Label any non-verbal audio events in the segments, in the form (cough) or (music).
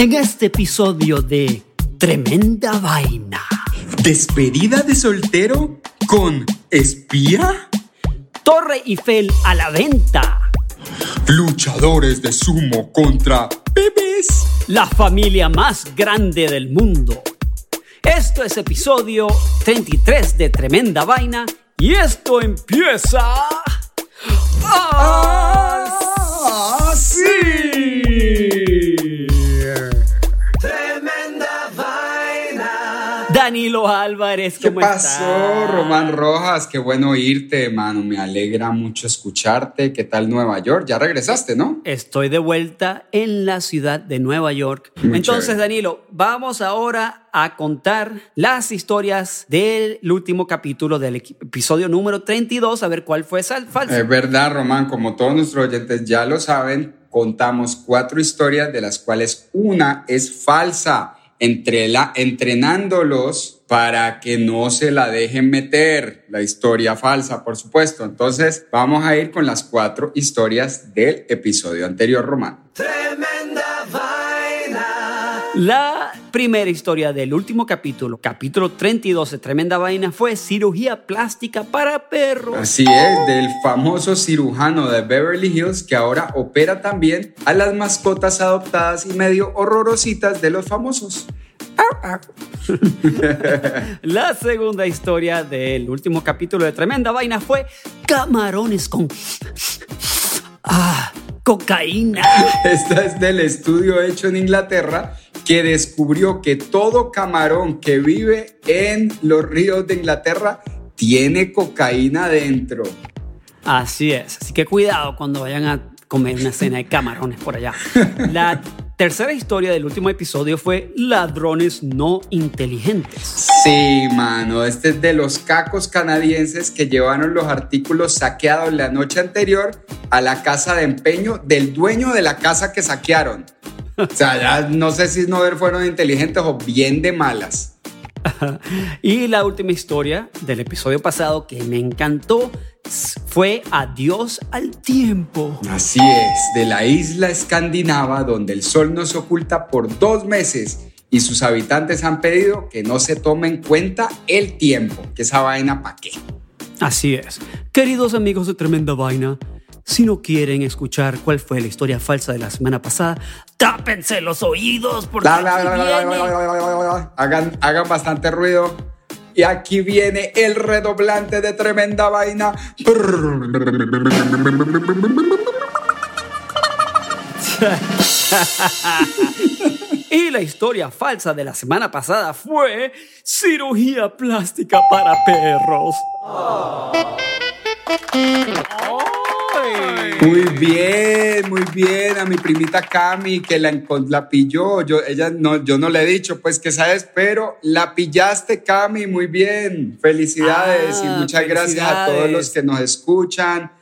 En este episodio de Tremenda Vaina, ¿Despedida de soltero con espía? Torre Eiffel a la venta, Luchadores de sumo contra bebés. la familia más grande del mundo. Esto es episodio 33 de Tremenda Vaina y esto empieza... ¡Ah, Danilo Álvarez, ¿Qué ¿cómo pasó, estás? Román Rojas? Qué bueno oírte, mano. Me alegra mucho escucharte. ¿Qué tal Nueva York? Ya regresaste, ¿no? Estoy de vuelta en la ciudad de Nueva York. Muy Entonces, chévere. Danilo, vamos ahora a contar las historias del último capítulo del episodio número 32, a ver cuál fue sal- falso. Es verdad, Román. Como todos nuestros oyentes ya lo saben, contamos cuatro historias de las cuales una es falsa. Entrenándolos para que no se la dejen meter, la historia falsa, por supuesto. Entonces, vamos a ir con las cuatro historias del episodio anterior, Román. Tremenda. La primera historia del último capítulo, capítulo 32 de Tremenda Vaina, fue cirugía plástica para perros. Así es, del famoso cirujano de Beverly Hills que ahora opera también a las mascotas adoptadas y medio horrorositas de los famosos. (laughs) La segunda historia del último capítulo de Tremenda Vaina fue camarones con... Ah, cocaína. (laughs) Esta es del estudio hecho en Inglaterra que descubrió que todo camarón que vive en los ríos de Inglaterra tiene cocaína dentro. Así es, así que cuidado cuando vayan a comer una cena de camarones por allá. (laughs) La tercera historia del último episodio fue ladrones no inteligentes. Sí, mano, este es de los cacos canadienses que llevaron los artículos saqueados la noche anterior a la casa de empeño del dueño de la casa que saquearon. O sea, ya no sé si no fueron inteligentes o bien de malas. Y la última historia del episodio pasado que me encantó fue Adiós al tiempo. Así es, de la isla escandinava donde el sol no se oculta por dos meses y sus habitantes han pedido que no se tome en cuenta el tiempo, que esa vaina pa' qué. Así es. Queridos amigos de Tremenda Vaina, si no quieren escuchar cuál fue la historia falsa de la semana pasada, tápense los oídos porque bla. Hagan, hagan bastante ruido. Y aquí viene el redoblante de tremenda vaina. (laughs) Y la historia falsa de la semana pasada fue cirugía plástica para perros. Muy bien, muy bien. A mi primita Cami que la, la pilló. Yo, ella no, yo no le he dicho, pues que sabes, pero la pillaste, Cami. Muy bien. Felicidades Ah, y muchas gracias a todos los que nos escuchan.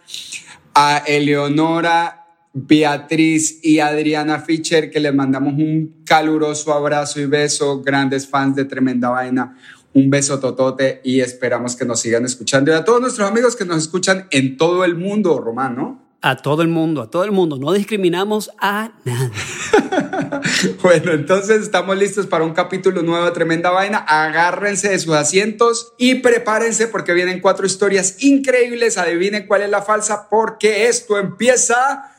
A Eleonora, Beatriz y Adriana Fischer, que les mandamos un caluroso abrazo y beso. Grandes fans de Tremenda Vaina. Un beso totote y esperamos que nos sigan escuchando. Y a todos nuestros amigos que nos escuchan en todo el mundo, Román, ¿no? A todo el mundo, a todo el mundo. No discriminamos a nadie. (laughs) Bueno, entonces estamos listos para un capítulo nuevo de Tremenda Vaina. Agárrense de sus asientos y prepárense porque vienen cuatro historias increíbles. Adivinen cuál es la falsa porque esto empieza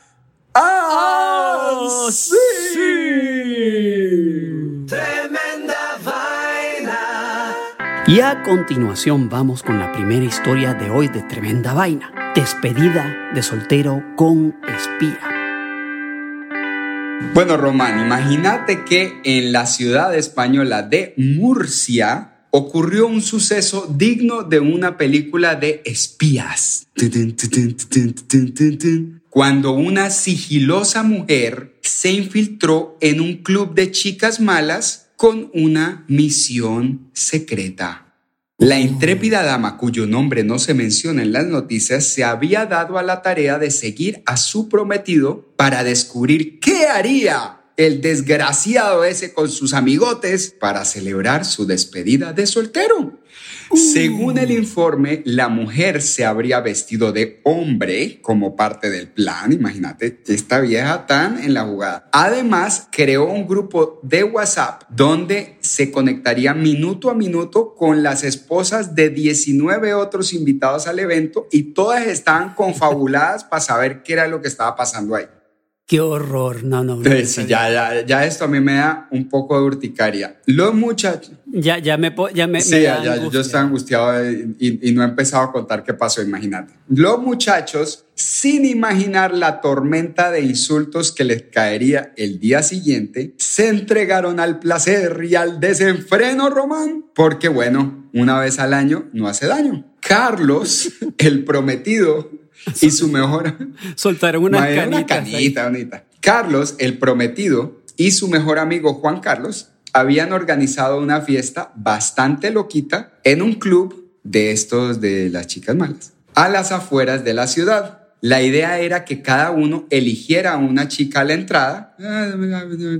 así. Tremenda vaina. Y a continuación vamos con la primera historia de hoy de Tremenda Vaina. Despedida de soltero con espía. Bueno, Román, imagínate que en la ciudad española de Murcia ocurrió un suceso digno de una película de espías. Cuando una sigilosa mujer se infiltró en un club de chicas malas con una misión secreta. La intrépida dama, cuyo nombre no se menciona en las noticias, se había dado a la tarea de seguir a su prometido para descubrir qué haría el desgraciado ese con sus amigotes para celebrar su despedida de soltero. Según el informe, la mujer se habría vestido de hombre como parte del plan. Imagínate, esta vieja tan en la jugada. Además, creó un grupo de WhatsApp donde se conectaría minuto a minuto con las esposas de 19 otros invitados al evento y todas estaban confabuladas para saber qué era lo que estaba pasando ahí. Qué horror. No, no. no sí, ya, ya, ya esto a mí me da un poco de urticaria. Los muchachos. Ya, ya me, ya me, sí, ya, ya yo estoy angustiado y, y, no he empezado a contar qué pasó, imagínate. Los muchachos, sin imaginar la tormenta de insultos que les caería el día siguiente, se entregaron al placer y al desenfreno, Román, porque bueno, una vez al año no hace daño. Carlos, el prometido, y su mejor... (laughs) Soltaron una canita. Una canita bonita. Carlos, el prometido, y su mejor amigo Juan Carlos habían organizado una fiesta bastante loquita en un club de estos de las chicas malas, a las afueras de la ciudad. La idea era que cada uno eligiera a una chica a la entrada, ah,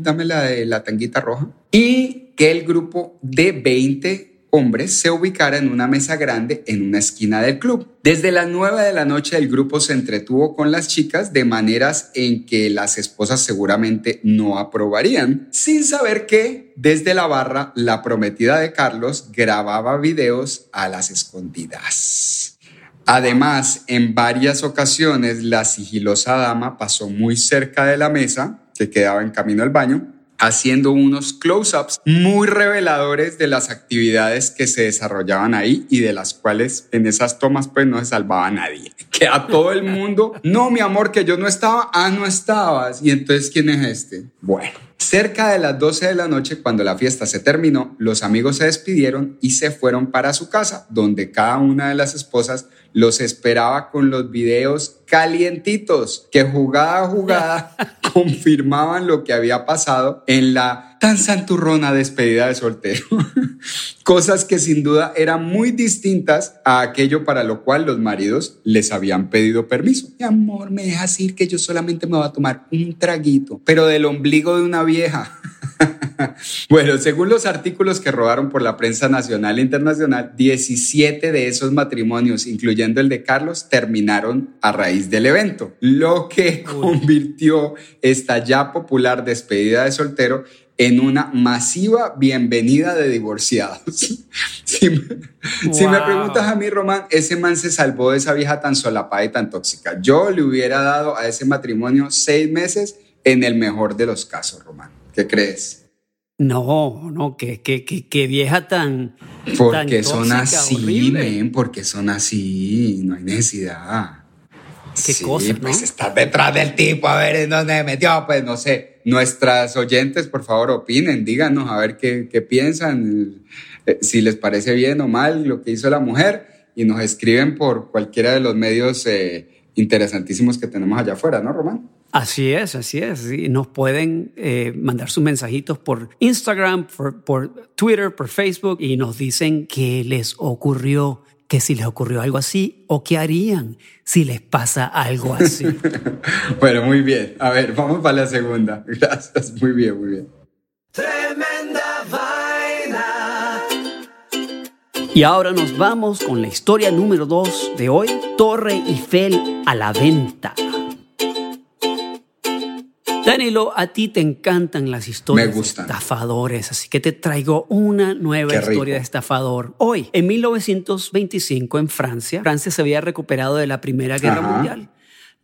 dame la de la tanguita roja, y que el grupo de 20 hombres se ubicara en una mesa grande en una esquina del club. Desde las 9 de la noche el grupo se entretuvo con las chicas de maneras en que las esposas seguramente no aprobarían, sin saber que desde la barra la prometida de Carlos grababa videos a las escondidas. Además, en varias ocasiones la sigilosa dama pasó muy cerca de la mesa, que quedaba en camino al baño, haciendo unos close-ups muy reveladores de las actividades que se desarrollaban ahí y de las cuales en esas tomas pues no se salvaba nadie. (laughs) Que a todo el mundo, no mi amor, que yo no estaba, ah, no estabas. Y entonces, ¿quién es este? Bueno. Cerca de las 12 de la noche, cuando la fiesta se terminó, los amigos se despidieron y se fueron para su casa, donde cada una de las esposas los esperaba con los videos calientitos que jugada a jugada (laughs) confirmaban lo que había pasado en la tan santurrona despedida de soltero. (laughs) Cosas que sin duda eran muy distintas a aquello para lo cual los maridos les habían pedido permiso. Mi amor, me dejas ir que yo solamente me voy a tomar un traguito, pero del ombligo de una vieja. (laughs) (laughs) bueno, según los artículos que rodaron por la prensa nacional e internacional, 17 de esos matrimonios, incluyendo el de Carlos, terminaron a raíz del evento, lo que convirtió esta ya popular despedida de soltero en una masiva bienvenida de divorciados. (laughs) si, me, si, me, preguntas a mí, Román, ese man se salvó de esa vieja tan solapada y tan tóxica. Yo le hubiera dado a ese matrimonio seis meses en el mejor de los casos, Román. ¿Qué crees? No, no, que, que, que, vieja tan. Porque son así, ven, porque son así, no hay necesidad. Qué cosa, pues estás detrás del tipo, a ver en dónde me metió, pues no sé. Nuestras oyentes, por favor, opinen, díganos a ver qué, qué piensan, eh, si les parece bien o mal lo que hizo la mujer, y nos escriben por cualquiera de los medios eh, interesantísimos que tenemos allá afuera, ¿no, Román? Así es, así es. Nos pueden eh, mandar sus mensajitos por Instagram, por, Twitter, por Facebook y nos dicen qué les ocurrió, que si les ocurrió algo así o qué harían si les pasa algo así. (laughs) bueno, muy bien. A ver, vamos para la segunda. (laughs) Gracias. Muy bien, muy bien. Tremenda vaina. Y ahora nos vamos con la historia número dos de hoy, Torre Eiffel a la venta. Danilo, a ti te encantan las historias de estafadores, así que te traigo una nueva historia de estafador. Hoy, en 1925, en Francia, Francia se había recuperado de la Primera Guerra Mundial,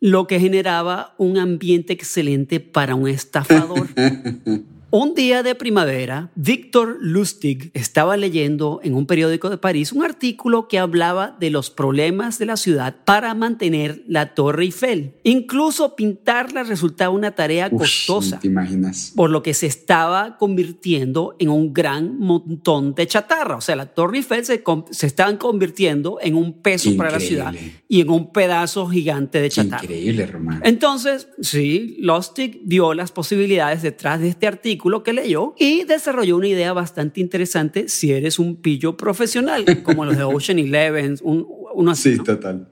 lo que generaba un ambiente excelente para un estafador. (laughs) un día de primavera, Victor Lustig estaba leyendo en un periódico de París un artículo que hablaba de los problemas de la ciudad para mantener la Torre Eiffel. Incluso pintarla resultaba una tarea costosa. ¿Te imaginas? Por lo que se estaba convirtiendo en un gran montón de chatarra. O sea, la Torre Eiffel se, se estaban convirtiendo en un peso para la ciudad y en un pedazo gigante de chatarra. Increíble, Román. Entonces, sí, Lustig vio las posibilidades detrás de este artículo lo que leyó y desarrolló una idea bastante interesante si eres un pillo profesional, como los de (laughs) Ocean Eleven, un, uno así. Sí, total.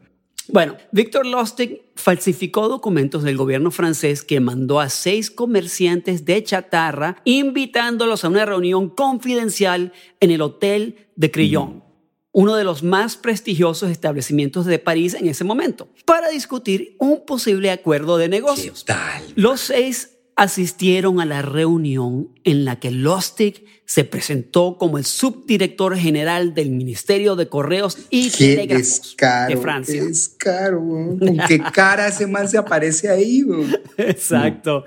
Bueno, Victor Lustig falsificó documentos del gobierno francés que mandó a seis comerciantes de chatarra invitándolos a una reunión confidencial en el Hotel de Crillon, uno de los más prestigiosos establecimientos de París en ese momento, para discutir un posible acuerdo de negocios. Los seis asistieron a la reunión en la que Lustig se presentó como el subdirector general del Ministerio de Correos y qué Telégrafos de Francia. Qué descaro, (laughs) ¿Con qué cara ese man se aparece ahí? Bro? Exacto.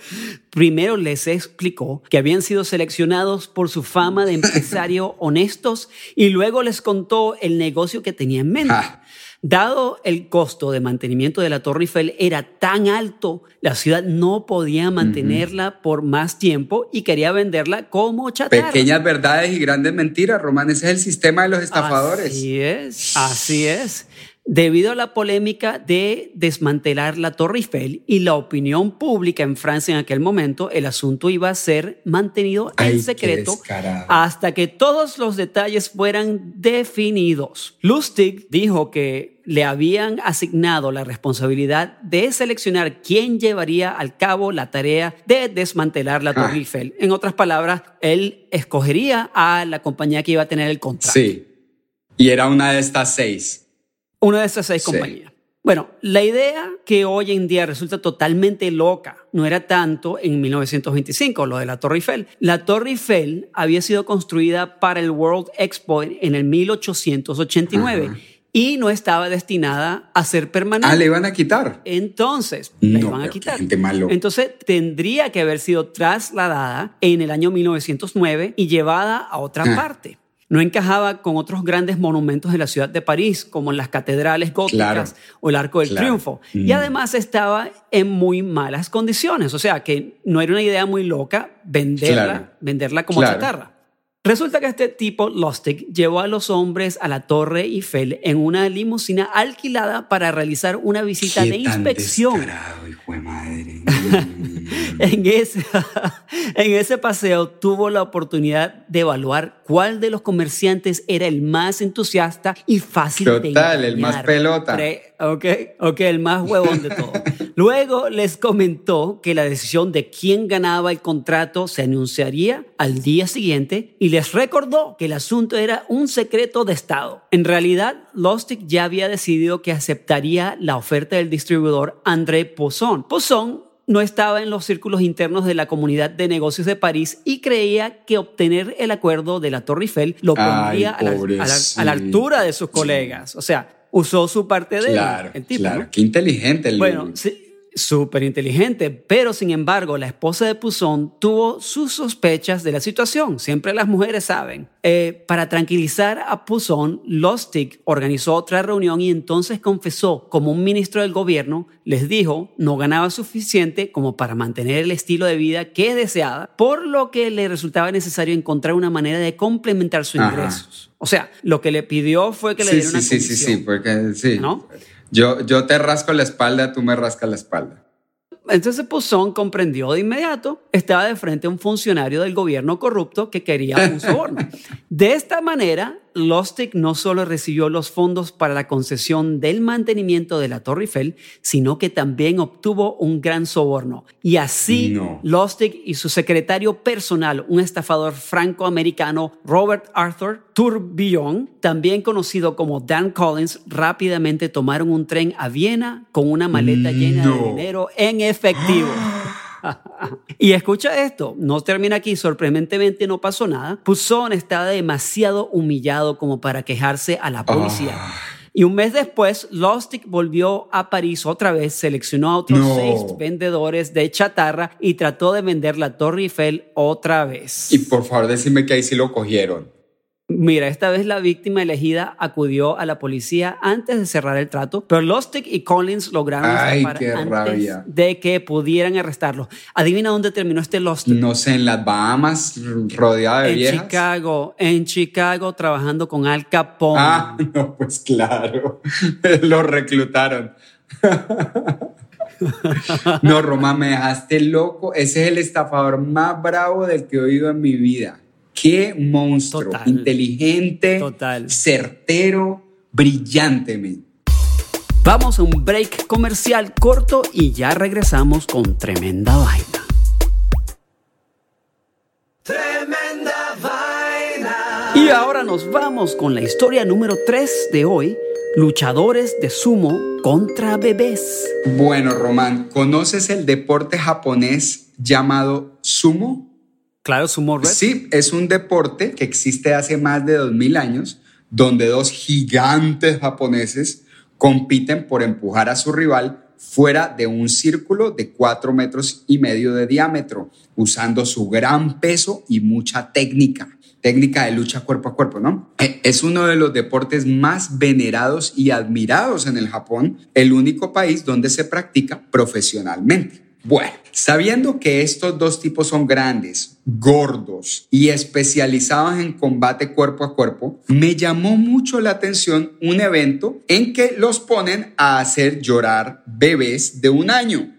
Primero les explicó que habían sido seleccionados por su fama de (laughs) empresario honestos y luego les contó el negocio que tenía en mente. Dado el costo de mantenimiento de la Torre Eiffel era tan alto, la ciudad no podía mantenerla por más tiempo y quería venderla como chatarra. Pequeñas verdades y grandes mentiras, Román. Ese es el sistema de los estafadores. Así es, así es. Debido a la polémica de desmantelar la Torre Eiffel y la opinión pública en Francia en aquel momento, el asunto iba a ser mantenido Ay, en secreto hasta que todos los detalles fueran definidos. Lustig dijo que le habían asignado la responsabilidad de seleccionar quién llevaría al cabo la tarea de desmantelar la Torre Ah. Eiffel. En otras palabras, él escogería a la compañía que iba a tener el contrato. Sí. Y era una de estas seis. Una de esas seis Sí. compañías. Bueno, la idea que hoy en día resulta totalmente loca no era tanto en 1925, lo de la Torre Eiffel. La Torre Eiffel había sido construida para el World Expo en el 1889 y no estaba destinada a ser permanente. Ah, le iban a quitar. Entonces, No, iban a quitar. gente loca. Entonces, tendría que haber sido trasladada en el año 1909 y llevada a otra Ah. parte. No encajaba con otros grandes monumentos de la ciudad de París, como las catedrales góticas Claro. o el Arco del Claro. Triunfo. Y además estaba en muy malas condiciones. O sea, que no era una idea muy loca venderla, Claro. venderla como chatarra. Resulta que este tipo, Lustig, llevó a los hombres a la Torre Eiffel en una limusina alquilada para realizar una visita Qué de tan inspección. descarado, hijo de madre. (laughs) En ese, (laughs) en ese paseo tuvo la oportunidad de evaluar cuál de los comerciantes era el más entusiasta y fácil de Total, el más pelota. Pre- ok, ok, el más huevón de todo. (laughs) Luego les comentó que la decisión de quién ganaba el contrato se anunciaría al día siguiente y les recordó que el asunto era un secreto de Estado. En realidad, Lustig ya había decidido que aceptaría la oferta del distribuidor André Poisson. Poisson no estaba en los círculos internos de la comunidad de negocios de París y creía que obtener el acuerdo de la Torre Eiffel lo Ay, pondría a la, a la- a la pobrecito. altura de sus colegas. O sea, usó su parte de él, claro, el tipo. claro. ¿no? Qué inteligente el Bueno, sí, súper inteligente, pero sin embargo la esposa de Pousson tuvo sus sospechas de la situación, siempre las mujeres saben. Eh, para tranquilizar a Pousson, Lustig organizó otra reunión y entonces confesó como un ministro del gobierno, les dijo, no ganaba suficiente como para mantener el estilo de vida que deseaba, por lo que le resultaba necesario encontrar una manera de complementar sus Ajá. ingresos. O sea, lo que le pidió fue que le Sí, diera sí, una sí, sí, sí, comisión. porque sí. ¿No? Yo, yo te rasco la espalda, tú me rascas la espalda. Entonces Pousson comprendió de inmediato, estaba de frente a un funcionario del gobierno corrupto que quería un soborno. (laughs) De esta manera, Lustig no solo recibió los fondos para la concesión del mantenimiento de la Torre Eiffel, sino que también obtuvo un gran soborno. Y así, No. Y su secretario personal, un estafador franco-americano, Robert Arthur Tourbillon, también conocido como Dan Collins, rápidamente tomaron un tren a Viena con una maleta llena de dinero en efectivo. (gasps) (gasps) (laughs) y escucha esto, no termina aquí, sorprendentemente no pasó nada. Pousson estaba demasiado humillado como para quejarse a la policía. Ah. Y un mes después, Lustig volvió a París otra vez, seleccionó a otros No. seis vendedores de chatarra y trató de vender la Torre Eiffel otra vez. Y por favor, decime que ahí sí lo cogieron. Mira, esta vez la víctima elegida acudió a la policía antes de cerrar el trato, pero Lustig y Collins lograron Ay, qué antes rabia. de que pudieran arrestarlo. Adivina dónde terminó este Lustig. No sé, en las Bahamas, rodeado de en viejas. Chicago, en Chicago, trabajando con Al Capone. Ah, (laughs) no, pues claro. (laughs) lo reclutaron. (laughs) no, Román, me dejaste loco. Ese es el estafador más bravo del que he oído en mi vida. Qué monstruo. Total. Inteligente, Total. certero, brillante. men. Vamos a un break comercial corto y ya regresamos con tremenda vaina. Tremenda vaina. Y ahora nos vamos con la historia número 3 de hoy, luchadores de sumo contra bebés. Bueno, Román, ¿conoces el deporte japonés llamado sumo? Claro, sumo red. Sí, es un deporte que existe hace más de 2000 años, donde dos gigantes japoneses compiten por empujar a su rival fuera de un círculo de 4 metros y medio de diámetro, usando su gran peso y mucha técnica. Técnica de lucha cuerpo a cuerpo, ¿no? Eh, Es uno de los deportes más venerados y admirados en el Japón, el único país donde se practica profesionalmente. Bueno, sabiendo que estos dos tipos son grandes, gordos y especializados en combate cuerpo a cuerpo, me llamó mucho la atención un evento en que los ponen a hacer llorar bebés de un año.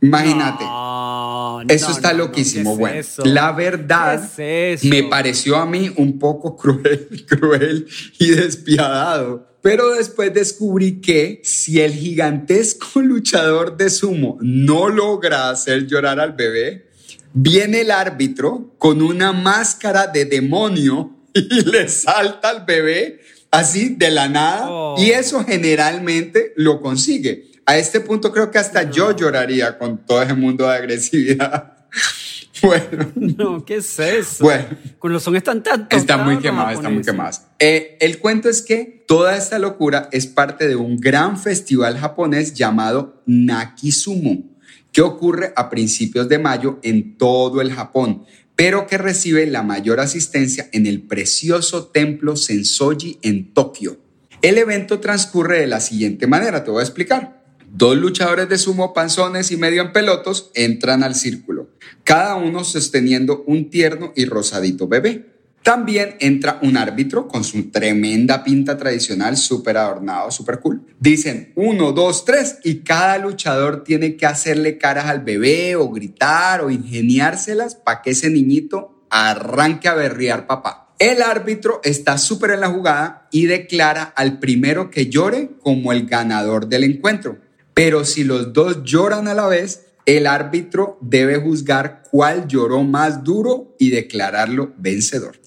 Imagínate. No, Eso no, está no, loquísimo. ¿qué es bueno, eso? la verdad ¿Qué es me pareció a mí un poco (laughs) cruel, cruel y despiadado. Pero después descubrí que si el gigantesco (laughs) luchador de sumo no logra hacer llorar al bebé, viene el árbitro con una máscara de demonio (laughs) y le salta al bebé así de la nada. Oh. Y eso generalmente lo consigue. A este punto creo que hasta yo lloraría con todo ese mundo de agresividad. (laughs) (laughs) Bueno, No, ¿qué es eso? Bueno. Con los son están tantos. está muy quemado, está muy quemado. Eh, el cuento es que toda esta locura es parte de un gran festival japonés llamado Nakisumo, que ocurre a principios de mayo en todo el Japón, pero que recibe la mayor asistencia en el precioso templo Sensoji en Tokio. El evento transcurre de la siguiente manera, te voy a explicar. Dos luchadores de sumo panzones y medio en pelotos entran al círculo, cada uno sosteniendo un tierno y rosadito bebé. También entra un árbitro con su tremenda pinta tradicional, súper adornado, súper cool. Dicen uno, dos, tres y cada luchador tiene que hacerle caras al bebé o gritar o ingeniárselas para que ese niñito arranque a berrear papá. El árbitro está súper en la jugada y declara al primero que llore como el ganador del encuentro. Pero si los dos lloran a la vez, el árbitro debe juzgar cuál lloró más duro y declararlo vencedor.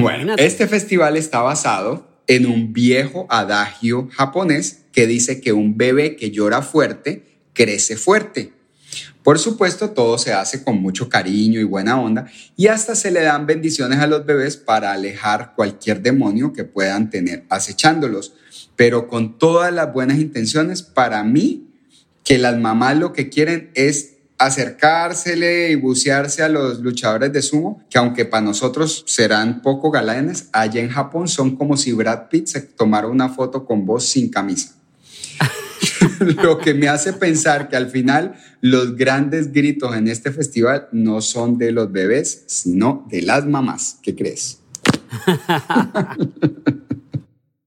Bueno, este festival está basado en un viejo adagio japonés que dice que un bebé que llora fuerte crece fuerte. Por supuesto, todo se hace con mucho cariño y buena onda y hasta se le dan bendiciones a los bebés para alejar cualquier demonio que puedan tener acechándolos. Pero con todas las buenas intenciones, para mí, que las mamás lo que quieren es acercársele y bucearse a los luchadores de sumo, que aunque para nosotros serán poco galanes, allá en Japón son como si Brad Pitt se tomara una foto con vos sin camisa. (laughs) Lo que me hace pensar que al final los grandes gritos en este festival no son de los bebés, sino de las mamás. ¿Qué crees? (laughs)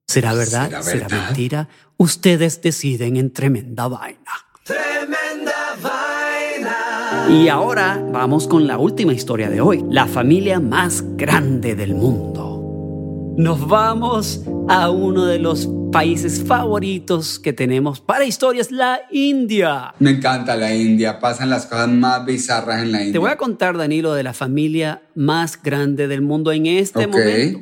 ¿Será verdad? ¿Será ¿Será, verdad? mentira? Ustedes deciden en tremenda vaina. Tremenda vaina. Y ahora vamos con la última historia de hoy, la familia más grande del mundo. Nos vamos a uno de los países favoritos que tenemos para historias, la India. Me encanta la India, pasan las cosas más bizarras en la India. Te voy a contar, Danilo, de la familia más grande del mundo en este Ok. momento.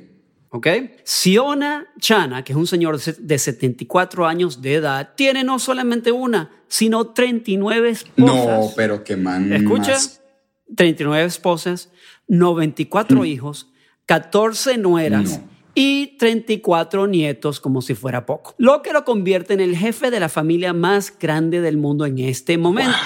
¿Ok? Siona Chana, que es un señor de se- de 74 años de edad, tiene no solamente una, sino 39 esposas. No, pero qué man. Escucha, más. 39 esposas, 94 híos, 14 nueras No. y 34 nietos como si fuera poco, lo que lo convierte en el jefe de la familia más grande del mundo en este momento.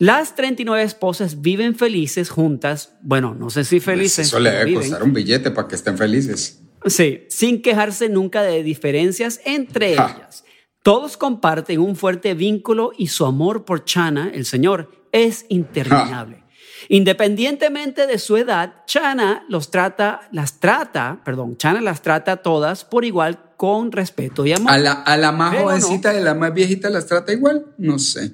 Las 39 esposas viven felices juntas, bueno, no sé si felices. Eso le pero debe viven. costar un billete para que estén felices. Sí, sin quejarse nunca de diferencias entre Ja. ellas. Todos comparten un fuerte vínculo y su amor por Chana, el señor, es interminable. Independientemente de su edad, Chana los trata, las trata, perdón, Chana las trata todas por igual con respeto y amor. A la, a la más Pero no. jovencita y a la más viejita las trata igual, no sé.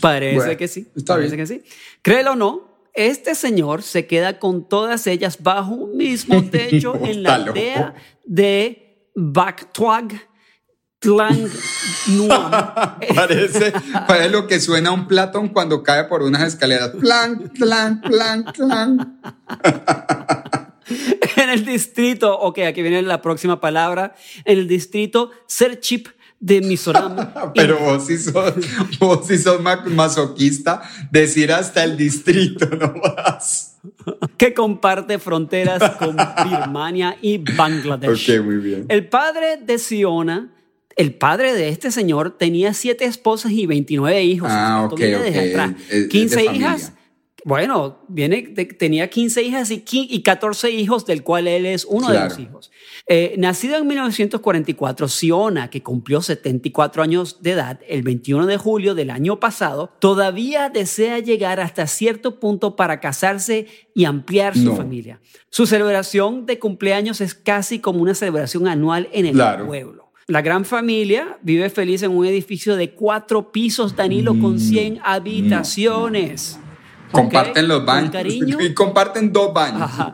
Parece Bueno, que sí. está parece bien. que sí. Créelo o no, este señor se queda con todas ellas bajo un mismo (laughs) techo en la aldea de Bactuag Tlang Nuam. (laughs) Parece, parece lo que suena un Platón cuando cae por unas escaleras. Plan, plan, plan, plan. (laughs) en el distrito, ok, aquí viene la próxima palabra, en el distrito Serchip de Mizoram. (laughs) Pero vos sí sos, vos sí sos ma- masoquista, decir hasta el distrito (laughs) nomás. que comparte fronteras con (laughs) Birmania y Bangladesh. Ok, muy bien. El padre de Siona, el padre de este señor, tenía siete esposas y 29 hijos. Ah, ok, viene ok, desde atrás. es- es de 15 familia. hijas. Bueno, viene, de- tenía 15 hijas y, qui- y 14 hijos, del cual él es uno de los hijos. Eh, nacido en 1944, Siona, que cumplió 74 años de edad el 21 de julio del año pasado, todavía desea llegar hasta cierto punto para casarse y ampliar su No. familia. Su celebración de cumpleaños es casi como una celebración anual en el Claro. pueblo. La gran familia vive feliz en un edificio de cuatro pisos, Danilo, Mm, con 100 habitaciones. Comparten los baños. (laughs) Y comparten dos baños. Ajá.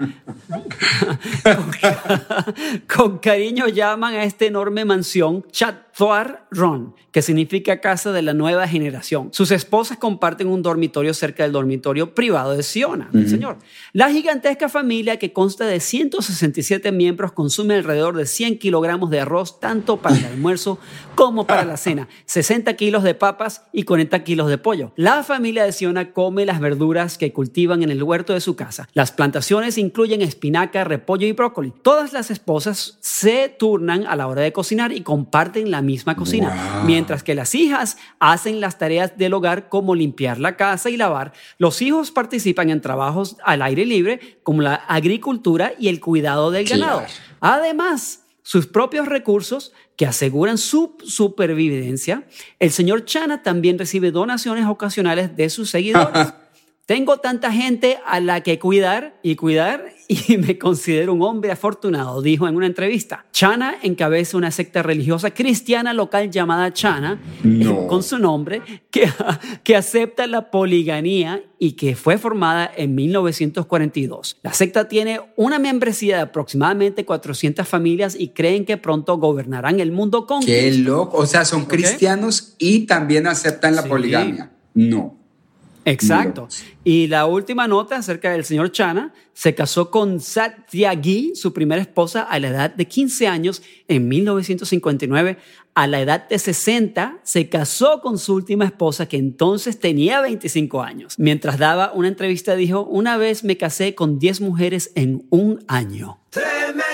(laughs) Con cariño llaman a esta enorme mansión Chathuar Ron, que significa casa de la nueva generación. Sus esposas comparten un dormitorio cerca del dormitorio privado de Siona, el señor. La gigantesca familia, que consta de 167 miembros, consume alrededor de 100 kilogramos de arroz, tanto para el almuerzo como para la cena, (laughs) 60 kilos de papas y 40 kilos de pollo. La familia de Siona come las verduras que cultivan en el huerto de su casa. Las plantaciones incluyen espinaca, repollo y brócoli. Todas las esposas se turnan a la hora de cocinar y comparten la misma cocina, Wow. mientras que las hijas hacen las tareas del hogar como limpiar la casa y lavar. Los hijos participan en trabajos al aire libre como la agricultura y el cuidado del ganado. Claro. Además, sus propios recursos que aseguran su supervivencia, el señor Chana también recibe donaciones ocasionales de sus seguidores. (laughs) Tengo tanta gente a la que cuidar y cuidar (laughs) y me considero un hombre afortunado, dijo en una entrevista. Chana encabeza una secta religiosa cristiana local llamada Chana, No. eh, con su nombre, que, que acepta la poligamia y que fue formada en 1942. La secta tiene una membresía de aproximadamente 400 familias y creen que pronto gobernarán el mundo con Qué loco. O sea, son cristianos y también aceptan la Sí. poligamia. No. Exacto. Y la última nota acerca del señor Chana, se casó con Satyagi, su primera esposa, a la edad de 15 años en 1959. A la edad de 60 se casó con su última esposa, que entonces tenía 25 años. Mientras daba una entrevista dijo, una vez me casé con 10 mujeres en un año. Tremenda vaina.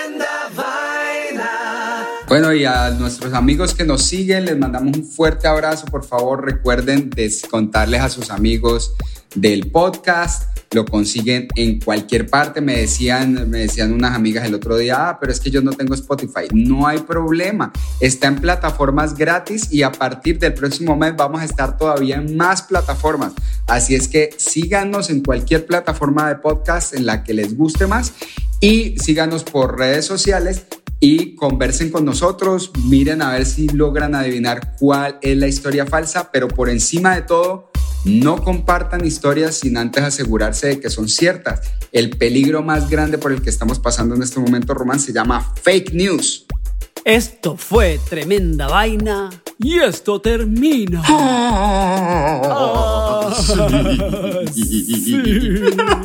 Bueno, y a nuestros amigos que nos siguen, les mandamos un fuerte abrazo. Por favor, recuerden contarles a sus amigos del podcast. Lo consiguen en cualquier parte. Me decían, me decían unas amigas el otro día, ah, pero es que yo no tengo Spotify. No hay problema. Está en plataformas gratis y a partir del próximo mes vamos a estar todavía en más plataformas. Así es que síganos en cualquier plataforma de podcast en la que les guste más y síganos por redes sociales y conversen con nosotros, miren a ver si logran adivinar cuál es la historia falsa, pero por encima de todo, no compartan historias sin antes asegurarse de que son ciertas. El peligro más grande por el que estamos pasando en este momento, Román, se llama fake news. Esto fue tremenda vaina y esto termina. Ah, Tremenda vaina. Tremenda